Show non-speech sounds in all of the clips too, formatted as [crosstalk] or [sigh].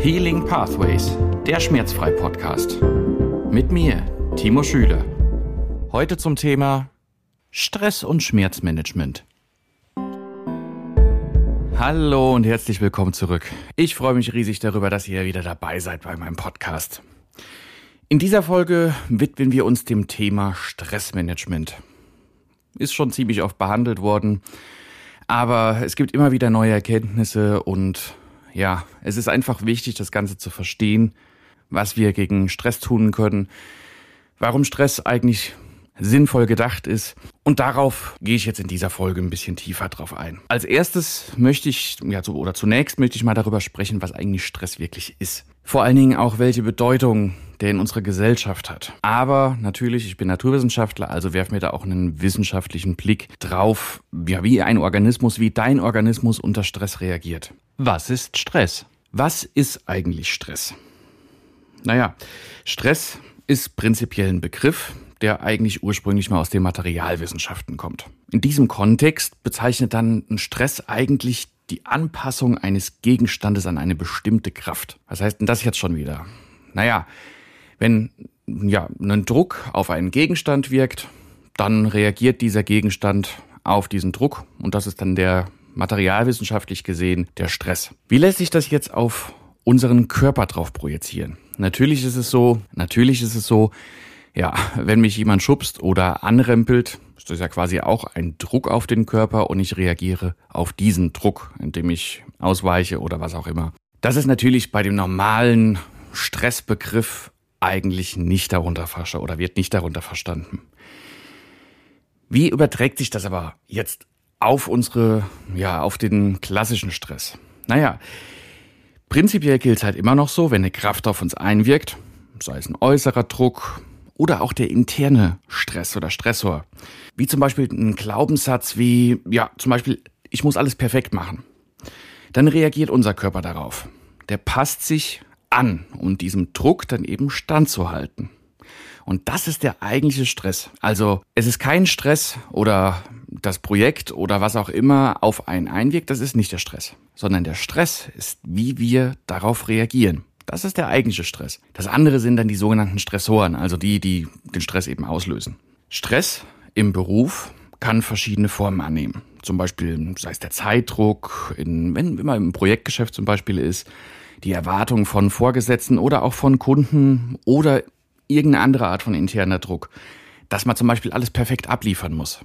Healing Pathways, der Schmerzfrei-Podcast. Mit mir, Timo Schüler. Heute zum Thema Stress und Schmerzmanagement. Hallo und herzlich willkommen zurück. Ich freue mich riesig darüber, dass ihr wieder dabei seid bei meinem Podcast. In dieser Folge widmen wir uns dem Thema Stressmanagement. Ist schon ziemlich oft behandelt worden, aber es gibt immer wieder neue Erkenntnisse und ja, es ist einfach wichtig, das Ganze zu verstehen, was wir gegen Stress tun können, warum Stress eigentlich sinnvoll gedacht ist. Und darauf gehe ich jetzt in dieser Folge ein bisschen tiefer drauf ein. Als erstes möchte ich, ja, oder zunächst möchte ich mal darüber sprechen, was eigentlich Stress wirklich ist. Vor allen Dingen auch, welche Bedeutung der in unserer Gesellschaft hat. Aber natürlich, ich bin Naturwissenschaftler, also werf mir da auch einen wissenschaftlichen Blick drauf, ja, wie ein Organismus, wie dein Organismus unter Stress reagiert. Was ist Stress? Was ist eigentlich Stress? Naja, Stress ist prinzipiell ein Begriff, der eigentlich ursprünglich mal aus den Materialwissenschaften kommt. In diesem Kontext bezeichnet dann ein Stress eigentlich die Anpassung eines Gegenstandes an eine bestimmte Kraft. Was heißt denn das jetzt schon wieder? Naja, wenn ja, ein Druck auf einen Gegenstand wirkt, dann reagiert dieser Gegenstand auf diesen Druck und das ist dann der materialwissenschaftlich gesehen der Stress. Wie lässt sich das jetzt auf unseren Körper drauf projizieren? Natürlich ist es so, natürlich ist es so, ja, wenn mich jemand schubst oder anrempelt, ist das ja quasi auch ein Druck auf den Körper und ich reagiere auf diesen Druck, indem ich ausweiche oder was auch immer. Das ist natürlich bei dem normalen Stressbegriff eigentlich nicht darunter verstanden oder wird nicht darunter verstanden. Wie überträgt sich das aber jetzt auf unsere, ja, auf den klassischen Stress? Naja, prinzipiell gilt es halt immer noch so, wenn eine Kraft auf uns einwirkt, sei es ein äußerer Druck oder auch der interne Stress oder Stressor, wie zum Beispiel ein Glaubenssatz wie, ja, zum Beispiel, ich muss alles perfekt machen, dann reagiert unser Körper darauf. Der passt sich an, um diesem Druck dann eben standzuhalten. Und das ist der eigentliche Stress. Also es ist kein Stress oder das Projekt oder was auch immer auf einen einwirkt, das ist nicht der Stress, sondern der Stress ist, wie wir darauf reagieren. Das ist der eigentliche Stress. Das andere sind dann die sogenannten Stressoren, also die, die den Stress eben auslösen. Stress im Beruf kann verschiedene Formen annehmen. Zum Beispiel, sei es der Zeitdruck, in, wenn, wenn man im Projektgeschäft zum Beispiel ist, die Erwartung von Vorgesetzten oder auch von Kunden oder irgendeine andere Art von interner Druck, dass man zum Beispiel alles perfekt abliefern muss.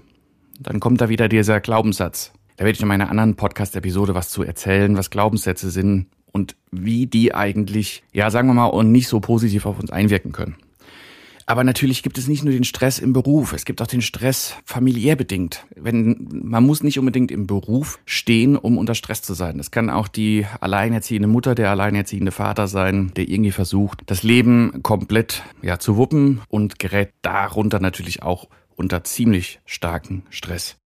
Dann kommt da wieder dieser Glaubenssatz. Da werde ich in meiner anderen Podcast-Episode was zu erzählen, was Glaubenssätze sind und wie die eigentlich, ja, sagen wir mal, und nicht so positiv auf uns einwirken können. Aber natürlich gibt es nicht nur den Stress im Beruf, es gibt auch den Stress familiär bedingt. Wenn, man muss nicht unbedingt im Beruf stehen, um unter Stress zu sein. Das kann auch die alleinerziehende Mutter, der alleinerziehende Vater sein, der irgendwie versucht, das Leben komplett, ja, zu wuppen und gerät darunter natürlich auch unter ziemlich starken Stress.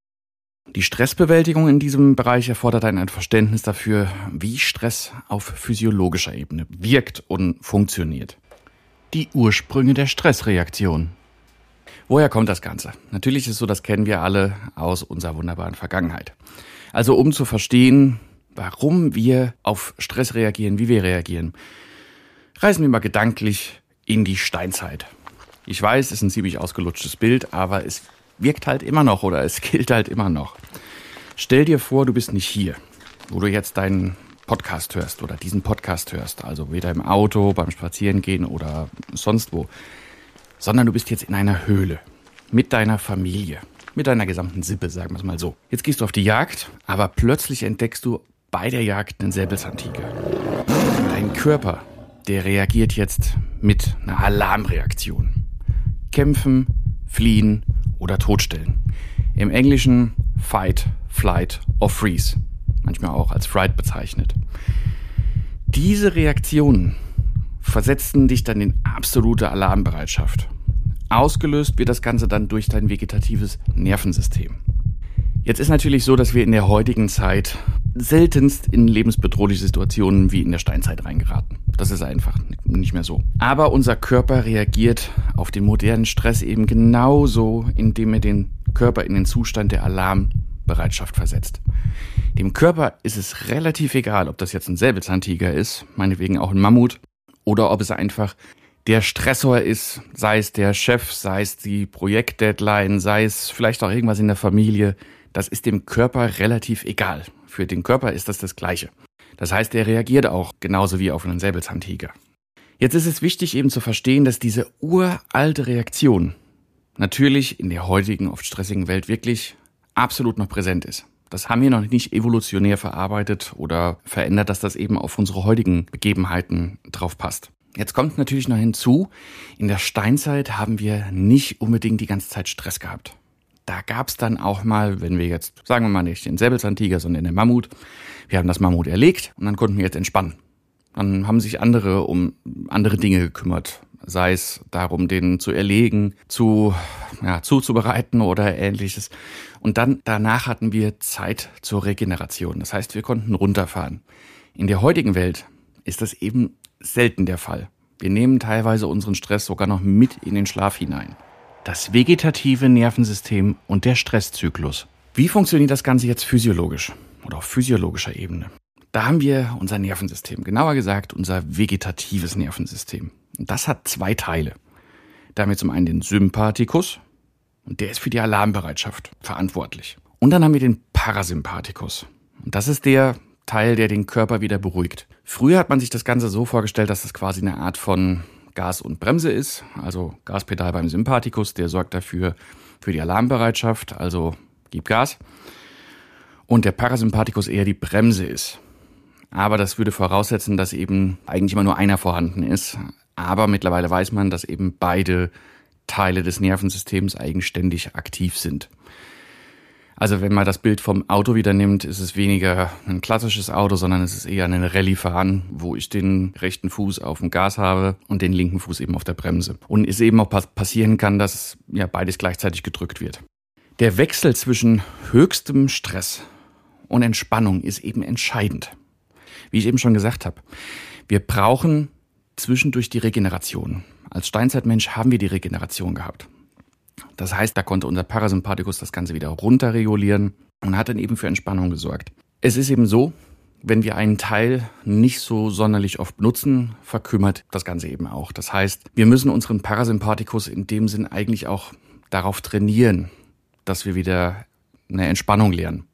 Die Stressbewältigung in diesem Bereich erfordert ein Verständnis dafür, wie Stress auf physiologischer Ebene wirkt und funktioniert die Ursprünge der Stressreaktion. Woher kommt das Ganze? Natürlich ist so, das kennen wir alle aus unserer wunderbaren Vergangenheit. Also um zu verstehen, warum wir auf Stress reagieren, wie wir reagieren, reisen wir mal gedanklich in die Steinzeit. Ich weiß, es ist ein ziemlich ausgelutschtes Bild, aber es wirkt halt immer noch oder es [laughs] gilt halt immer noch. Stell dir vor, du bist nicht hier, wo du jetzt deinen Podcast hörst oder diesen Podcast hörst, also weder im Auto, beim Spazierengehen oder sonst wo, sondern du bist jetzt in einer Höhle mit deiner Familie, mit deiner gesamten Sippe, sagen wir es mal so. Jetzt gehst du auf die Jagd, aber plötzlich entdeckst du bei der Jagd einen Säbelzahntiger. Dein Körper, der reagiert jetzt mit einer Alarmreaktion. Kämpfen, fliehen oder totstellen. Im Englischen Fight, Flight or Freeze manchmal auch als Fright bezeichnet. Diese Reaktionen versetzten dich dann in absolute Alarmbereitschaft. Ausgelöst wird das Ganze dann durch dein vegetatives Nervensystem. Jetzt ist natürlich so, dass wir in der heutigen Zeit seltenst in lebensbedrohliche Situationen wie in der Steinzeit reingeraten. Das ist einfach nicht mehr so. Aber unser Körper reagiert auf den modernen Stress eben genauso, indem er den Körper in den Zustand der Alarm Alarmbereitschaft versetzt. Dem Körper ist es relativ egal, ob das jetzt ein Säbelzahntiger ist, meinetwegen auch ein Mammut, oder ob es einfach der Stressor ist, sei es der Chef, sei es die Projektdeadline, sei es vielleicht auch irgendwas in der Familie. Das ist dem Körper relativ egal. Für den Körper ist das das Gleiche. Das heißt, er reagiert auch genauso wie auf einen Säbelzahntiger. Jetzt ist es wichtig eben zu verstehen, dass diese uralte Reaktion natürlich in der heutigen, oft stressigen Welt wirklich absolut noch präsent ist. Das haben wir noch nicht evolutionär verarbeitet oder verändert, dass das eben auf unsere heutigen Begebenheiten drauf passt. Jetzt kommt natürlich noch hinzu, in der Steinzeit haben wir nicht unbedingt die ganze Zeit Stress gehabt. Da gab es dann auch mal, wenn wir jetzt, sagen wir mal nicht den Säbelzahntiger, sondern den Mammut, wir haben das Mammut erlegt und dann konnten wir jetzt entspannen. Dann haben sich andere um andere Dinge gekümmert, sei es darum, den zu erlegen, zu, ja, zuzubereiten oder ähnliches. Und dann danach hatten wir Zeit zur Regeneration. Das heißt, wir konnten runterfahren. In der heutigen Welt ist das eben selten der Fall. Wir nehmen teilweise unseren Stress sogar noch mit in den Schlaf hinein. Das vegetative Nervensystem und der Stresszyklus. Wie funktioniert das Ganze jetzt physiologisch oder auf physiologischer Ebene? Da haben wir unser Nervensystem, genauer gesagt unser vegetatives Nervensystem. Und das hat zwei Teile. Da haben wir zum einen den Sympathikus und der ist für die Alarmbereitschaft verantwortlich. Und dann haben wir den Parasympathikus. Und das ist der Teil, der den Körper wieder beruhigt. Früher hat man sich das Ganze so vorgestellt, dass das quasi eine Art von Gas und Bremse ist. Also Gaspedal beim Sympathikus, der sorgt dafür für die Alarmbereitschaft, also gib Gas. Und der Parasympathikus eher die Bremse ist. Aber das würde voraussetzen, dass eben eigentlich immer nur einer vorhanden ist. Aber mittlerweile weiß man, dass eben beide Teile des Nervensystems eigenständig aktiv sind. Also wenn man das Bild vom Auto wieder nimmt, ist es weniger ein klassisches Auto, sondern es ist eher ein Rallye-Fahren, wo ich den rechten Fuß auf dem Gas habe und den linken Fuß eben auf der Bremse. Und es eben auch passieren kann, dass ja beides gleichzeitig gedrückt wird. Der Wechsel zwischen höchstem Stress und Entspannung ist eben entscheidend. Wie ich eben schon gesagt habe, wir brauchen zwischendurch die Regeneration. Als Steinzeitmensch haben wir die Regeneration gehabt. Das heißt, da konnte unser Parasympathikus das Ganze wieder runterregulieren und hat dann eben für Entspannung gesorgt. Es ist eben so, wenn wir einen Teil nicht so sonderlich oft nutzen, verkümmert das Ganze eben auch. Das heißt, wir müssen unseren Parasympathikus in dem Sinn eigentlich auch darauf trainieren, dass wir wieder eine Entspannung lernen.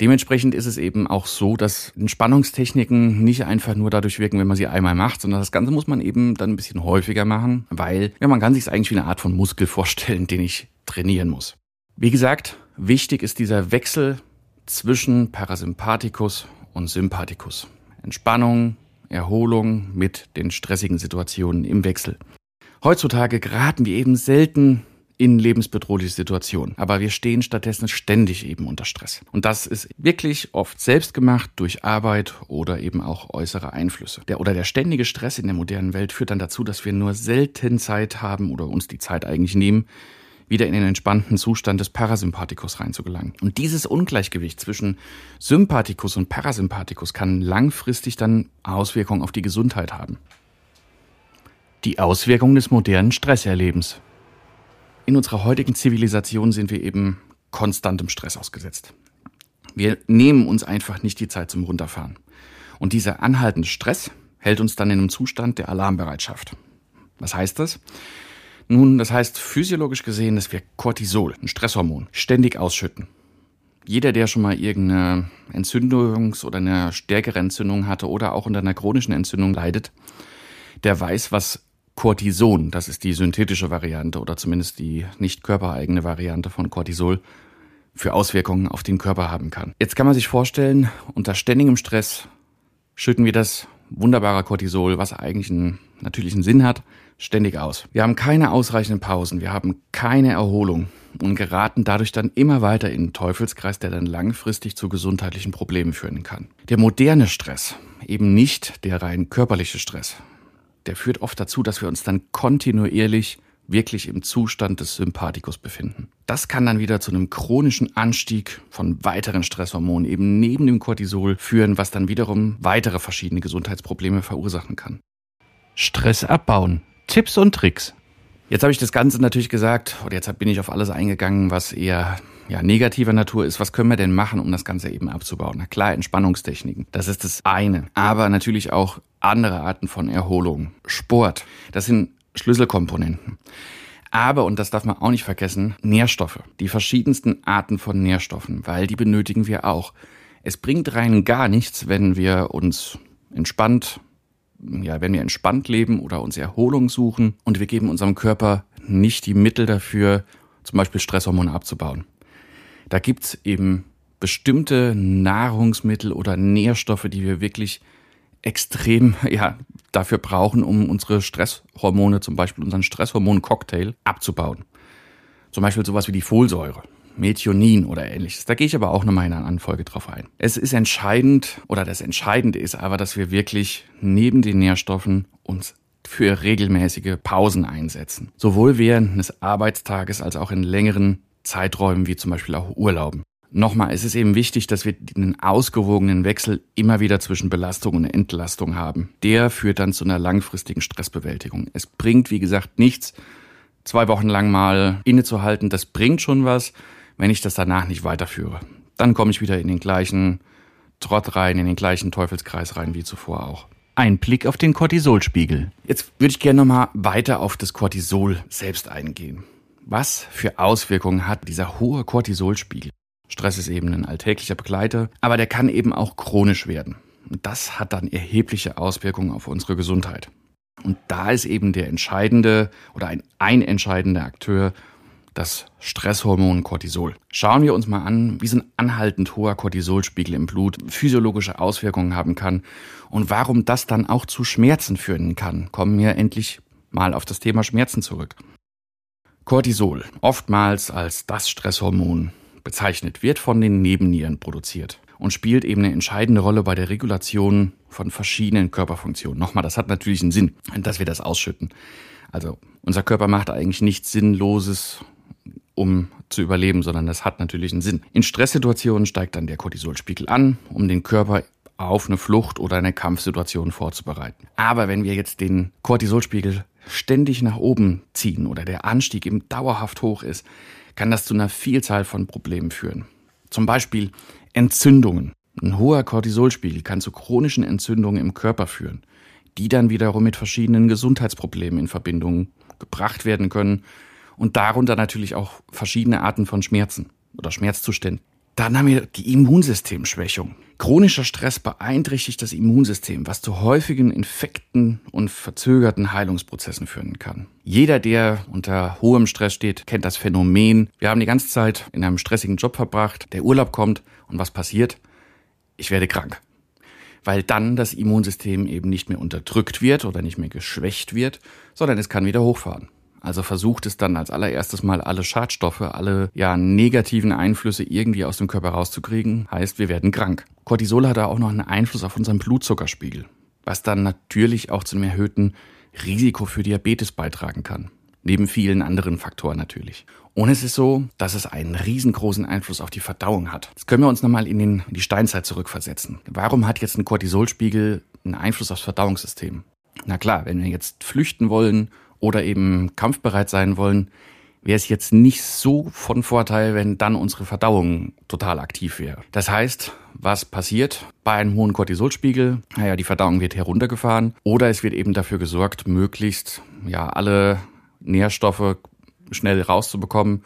Dementsprechend ist es eben auch so, dass Entspannungstechniken nicht einfach nur dadurch wirken, wenn man sie einmal macht, sondern das Ganze muss man eben dann ein bisschen häufiger machen, weil ja, man kann sich es eigentlich wie eine Art von Muskel vorstellen, den ich trainieren muss. Wie gesagt, wichtig ist dieser Wechsel zwischen Parasympathikus und Sympathikus. Entspannung, Erholung mit den stressigen Situationen im Wechsel. Heutzutage geraten wir eben selten in lebensbedrohliche Situationen. Aber wir stehen stattdessen ständig eben unter Stress. Und das ist wirklich oft selbst gemacht durch Arbeit oder eben auch äußere Einflüsse. Der oder der ständige Stress in der modernen Welt führt dann dazu, dass wir nur selten Zeit haben oder uns die Zeit eigentlich nehmen, wieder in den entspannten Zustand des Parasympathikus reinzugelangen. Und dieses Ungleichgewicht zwischen Sympathikus und Parasympathikus kann langfristig dann Auswirkungen auf die Gesundheit haben. Die Auswirkungen des modernen Stresserlebens. In unserer heutigen Zivilisation sind wir eben konstantem Stress ausgesetzt. Wir nehmen uns einfach nicht die Zeit zum Runterfahren. Und dieser anhaltende Stress hält uns dann in einem Zustand der Alarmbereitschaft. Was heißt das? Nun, das heißt physiologisch gesehen, dass wir Cortisol, ein Stresshormon, ständig ausschütten. Jeder, der schon mal irgendeine Entzündungs- oder eine stärkere Entzündung hatte oder auch unter einer chronischen Entzündung leidet, der weiß, was Cortison, das ist die synthetische Variante oder zumindest die nicht körpereigene Variante von Cortisol, für Auswirkungen auf den Körper haben kann. Jetzt kann man sich vorstellen, unter ständigem Stress schütten wir das wunderbare Cortisol, was eigentlich einen natürlichen Sinn hat, ständig aus. Wir haben keine ausreichenden Pausen, wir haben keine Erholung und geraten dadurch dann immer weiter in den Teufelskreis, der dann langfristig zu gesundheitlichen Problemen führen kann. Der moderne Stress, eben nicht der rein körperliche Stress, der führt oft dazu, dass wir uns dann kontinuierlich wirklich im Zustand des Sympathikus befinden. Das kann dann wieder zu einem chronischen Anstieg von weiteren Stresshormonen eben neben dem Cortisol führen, was dann wiederum weitere verschiedene Gesundheitsprobleme verursachen kann. Stress abbauen. Tipps und Tricks. Jetzt habe ich das Ganze natürlich gesagt, oder jetzt bin ich auf alles eingegangen, was eher ja, negativer Natur ist. Was können wir denn machen, um das Ganze eben abzubauen? Na klar, Entspannungstechniken, das ist das eine. Aber natürlich auch andere Arten von Erholung. Sport, das sind Schlüsselkomponenten. Aber, und das darf man auch nicht vergessen, Nährstoffe. Die verschiedensten Arten von Nährstoffen, weil die benötigen wir auch. Es bringt rein gar nichts, wenn wir uns entspannt, ja, wenn wir entspannt leben oder uns Erholung suchen und wir geben unserem Körper nicht die Mittel dafür, zum Beispiel Stresshormone abzubauen. Da gibt's eben bestimmte Nahrungsmittel oder Nährstoffe, die wir wirklich extrem ja, dafür brauchen, um unsere Stresshormone, zum Beispiel unseren Stresshormon-Cocktail, abzubauen. Zum Beispiel sowas wie die Folsäure, Methionin oder ähnliches. Da gehe ich aber auch nochmal in einer Anfolge drauf ein. Es ist entscheidend, oder das Entscheidende ist aber, dass wir wirklich neben den Nährstoffen uns für regelmäßige Pausen einsetzen. Sowohl während des Arbeitstages als auch in längeren Zeiträumen wie zum Beispiel auch Urlauben. Nochmal, es ist eben wichtig, dass wir einen ausgewogenen Wechsel immer wieder zwischen Belastung und Entlastung haben. Der führt dann zu einer langfristigen Stressbewältigung. Es bringt, wie gesagt, nichts, zwei Wochen lang mal innezuhalten. Das bringt schon was, wenn ich das danach nicht weiterführe. Dann komme ich wieder in den gleichen Trott rein, in den gleichen Teufelskreis rein wie zuvor auch. Ein Blick auf den Cortisolspiegel. Jetzt würde ich gerne nochmal weiter auf das Cortisol selbst eingehen. Was für Auswirkungen hat dieser hohe Cortisolspiegel? Stress ist eben ein alltäglicher Begleiter, aber der kann eben auch chronisch werden. Und das hat dann erhebliche Auswirkungen auf unsere Gesundheit. Und da ist eben der entscheidende oder ein, ein entscheidender Akteur das Stresshormon Cortisol. Schauen wir uns mal an, wie so ein anhaltend hoher Cortisolspiegel im Blut physiologische Auswirkungen haben kann und warum das dann auch zu Schmerzen führen kann. Kommen wir endlich mal auf das Thema Schmerzen zurück. Cortisol, oftmals als das Stresshormon bezeichnet, wird von den Nebennieren produziert und spielt eben eine entscheidende Rolle bei der Regulation von verschiedenen Körperfunktionen. Nochmal, das hat natürlich einen Sinn, dass wir das ausschütten. Also unser Körper macht eigentlich nichts Sinnloses, um zu überleben, sondern das hat natürlich einen Sinn. In Stresssituationen steigt dann der Cortisolspiegel an, um den Körper auf eine Flucht oder eine Kampfsituation vorzubereiten. Aber wenn wir jetzt den Cortisolspiegel ständig nach oben ziehen oder der Anstieg eben dauerhaft hoch ist, kann das zu einer Vielzahl von Problemen führen. Zum Beispiel Entzündungen. Ein hoher Cortisolspiegel kann zu chronischen Entzündungen im Körper führen, die dann wiederum mit verschiedenen Gesundheitsproblemen in Verbindung gebracht werden können und darunter natürlich auch verschiedene Arten von Schmerzen oder Schmerzzuständen. Dann haben wir die Immunsystemschwächung. Chronischer Stress beeinträchtigt das Immunsystem, was zu häufigen Infekten und verzögerten Heilungsprozessen führen kann. Jeder, der unter hohem Stress steht, kennt das Phänomen. Wir haben die ganze Zeit in einem stressigen Job verbracht, der Urlaub kommt und was passiert? Ich werde krank. Weil dann das Immunsystem eben nicht mehr unterdrückt wird oder nicht mehr geschwächt wird, sondern es kann wieder hochfahren. Also versucht es dann als allererstes mal alle Schadstoffe, alle ja negativen Einflüsse irgendwie aus dem Körper rauszukriegen. Heißt, wir werden krank. Cortisol hat da auch noch einen Einfluss auf unseren Blutzuckerspiegel, was dann natürlich auch zu einem erhöhten Risiko für Diabetes beitragen kann. Neben vielen anderen Faktoren natürlich. Und es ist so, dass es einen riesengroßen Einfluss auf die Verdauung hat. Jetzt können wir uns nochmal in, in die Steinzeit zurückversetzen. Warum hat jetzt ein Cortisolspiegel einen Einfluss aufs Verdauungssystem? Na klar, wenn wir jetzt flüchten wollen oder eben kampfbereit sein wollen, wäre es jetzt nicht so von Vorteil, wenn dann unsere Verdauung total aktiv wäre. Das heißt, was passiert bei einem hohen Cortisolspiegel? Naja, die Verdauung wird heruntergefahren oder es wird eben dafür gesorgt, möglichst ja alle Nährstoffe schnell rauszubekommen,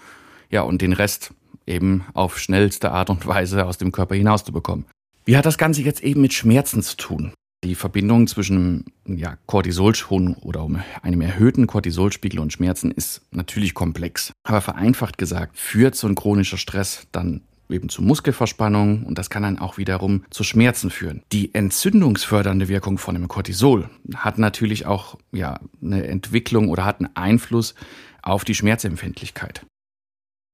ja und den Rest eben auf schnellste Art und Weise aus dem Körper hinauszubekommen. Wie hat das Ganze jetzt eben mit Schmerzen zu tun? Die Verbindung zwischen ja, Cortisol oder einem erhöhten Cortisolspiegel und Schmerzen ist natürlich komplex. Aber vereinfacht gesagt führt so ein chronischer Stress dann eben zu Muskelverspannung und das kann dann auch wiederum zu Schmerzen führen. Die entzündungsfördernde Wirkung von dem Cortisol hat natürlich auch ja eine Entwicklung oder hat einen Einfluss auf die Schmerzempfindlichkeit.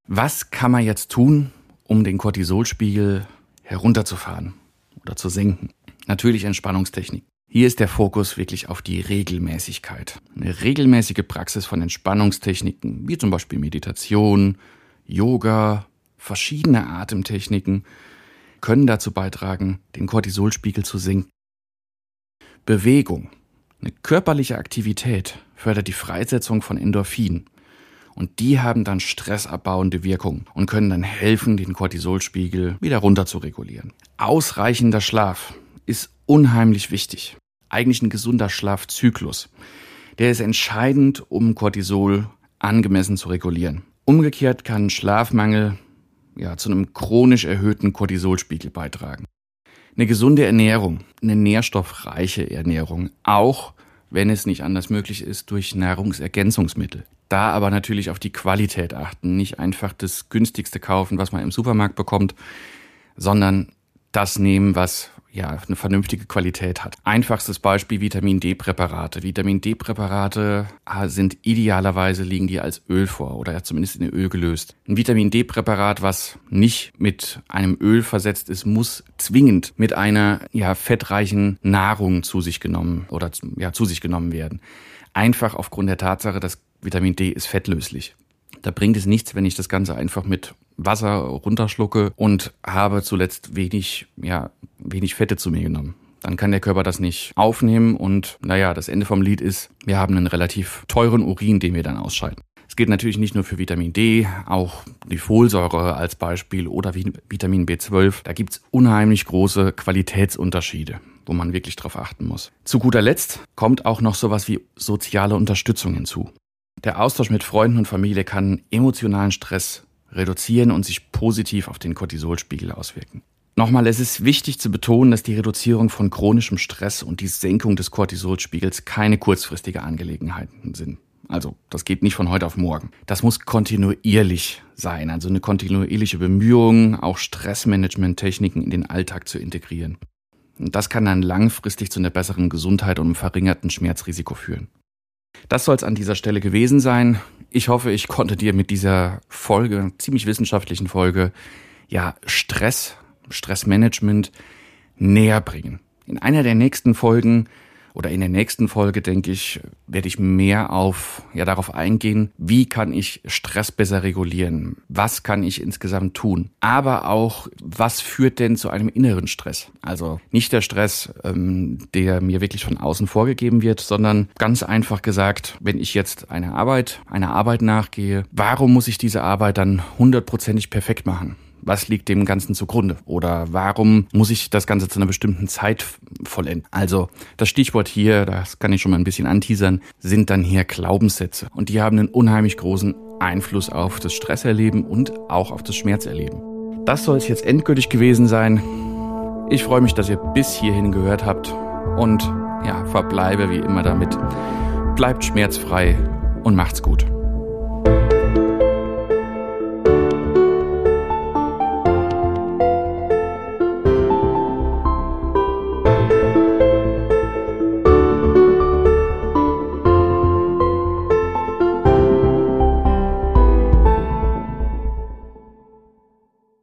Was kann man jetzt tun, um den Cortisolspiegel herunterzufahren oder zu senken? Natürlich Entspannungstechnik. Hier ist der Fokus wirklich auf die Regelmäßigkeit. Eine regelmäßige Praxis von Entspannungstechniken, wie zum Beispiel Meditation, Yoga, verschiedene Atemtechniken, können dazu beitragen, den Cortisolspiegel zu senken. Bewegung, eine körperliche Aktivität fördert die Freisetzung von Endorphin. Und die haben dann stressabbauende Wirkung und können dann helfen, den Cortisolspiegel wieder runter zu regulieren. Ausreichender Schlaf ist unheimlich wichtig. Eigentlich ein gesunder Schlafzyklus. Der ist entscheidend, um Cortisol angemessen zu regulieren. Umgekehrt kann Schlafmangel ja, zu einem chronisch erhöhten Cortisolspiegel beitragen. Eine gesunde Ernährung, eine nährstoffreiche Ernährung, auch wenn es nicht anders möglich ist durch Nahrungsergänzungsmittel. Da aber natürlich auf die Qualität achten, nicht einfach das günstigste kaufen, was man im Supermarkt bekommt, sondern das nehmen, was ja eine vernünftige Qualität hat. Einfachstes Beispiel Vitamin D-Präparate. Vitamin D-Präparate ah, sind idealerweise liegen die als Öl vor oder zumindest in Öl gelöst. Ein Vitamin D-Präparat, was nicht mit einem Öl versetzt ist, muss zwingend mit einer ja fettreichen Nahrung zu sich genommen oder ja zu sich genommen werden. Einfach aufgrund der Tatsache, dass Vitamin D ist fettlöslich. Da bringt es nichts, wenn ich das Ganze einfach mit Wasser runterschlucke und habe zuletzt wenig, ja, wenig Fette zu mir genommen. Dann kann der Körper das nicht aufnehmen und naja, das Ende vom Lied ist, wir haben einen relativ teuren Urin, den wir dann ausscheiden. Es gilt natürlich nicht nur für Vitamin D, auch die Folsäure als Beispiel oder Vitamin B12. Da gibt's unheimlich große Qualitätsunterschiede, wo man wirklich drauf achten muss. Zu guter Letzt kommt auch noch sowas wie soziale Unterstützung hinzu. Der Austausch mit Freunden und Familie kann emotionalen Stress reduzieren und sich positiv auf den Cortisolspiegel auswirken. Nochmal, es ist wichtig zu betonen, dass die Reduzierung von chronischem Stress und die Senkung des Cortisolspiegels keine kurzfristige Angelegenheiten sind. Also, das geht nicht von heute auf morgen. Das muss kontinuierlich sein, also eine kontinuierliche Bemühung, auch Stressmanagement-Techniken in den Alltag zu integrieren. Und das kann dann langfristig zu einer besseren Gesundheit und einem verringerten Schmerzrisiko führen. Das soll es an dieser Stelle gewesen sein. Ich hoffe, ich konnte dir mit dieser Folge, ziemlich wissenschaftlichen Folge, ja, Stress, Stressmanagement näher bringen. In einer der nächsten Folgen oder in der nächsten Folge, denke ich, werde ich mehr auf, ja, darauf eingehen, wie kann ich Stress besser regulieren? Was kann ich insgesamt tun? Aber auch, was führt denn zu einem inneren Stress? Also nicht der Stress, ähm, der mir wirklich von außen vorgegeben wird, sondern ganz einfach gesagt, wenn ich jetzt eine Arbeit, einer Arbeit nachgehe, warum muss ich diese Arbeit dann hundertprozentig perfekt machen? Was liegt dem Ganzen zugrunde? Oder warum muss ich das Ganze zu einer bestimmten Zeit vollenden? Also das Stichwort hier, das kann ich schon mal ein bisschen anteasern, sind dann hier Glaubenssätze. Und die haben einen unheimlich großen Einfluss auf das Stresserleben und auch auf das Schmerzerleben. Das soll es jetzt endgültig gewesen sein. Ich freue mich, dass ihr bis hierhin gehört habt und ja, verbleibe wie immer damit. Bleibt schmerzfrei und macht's gut.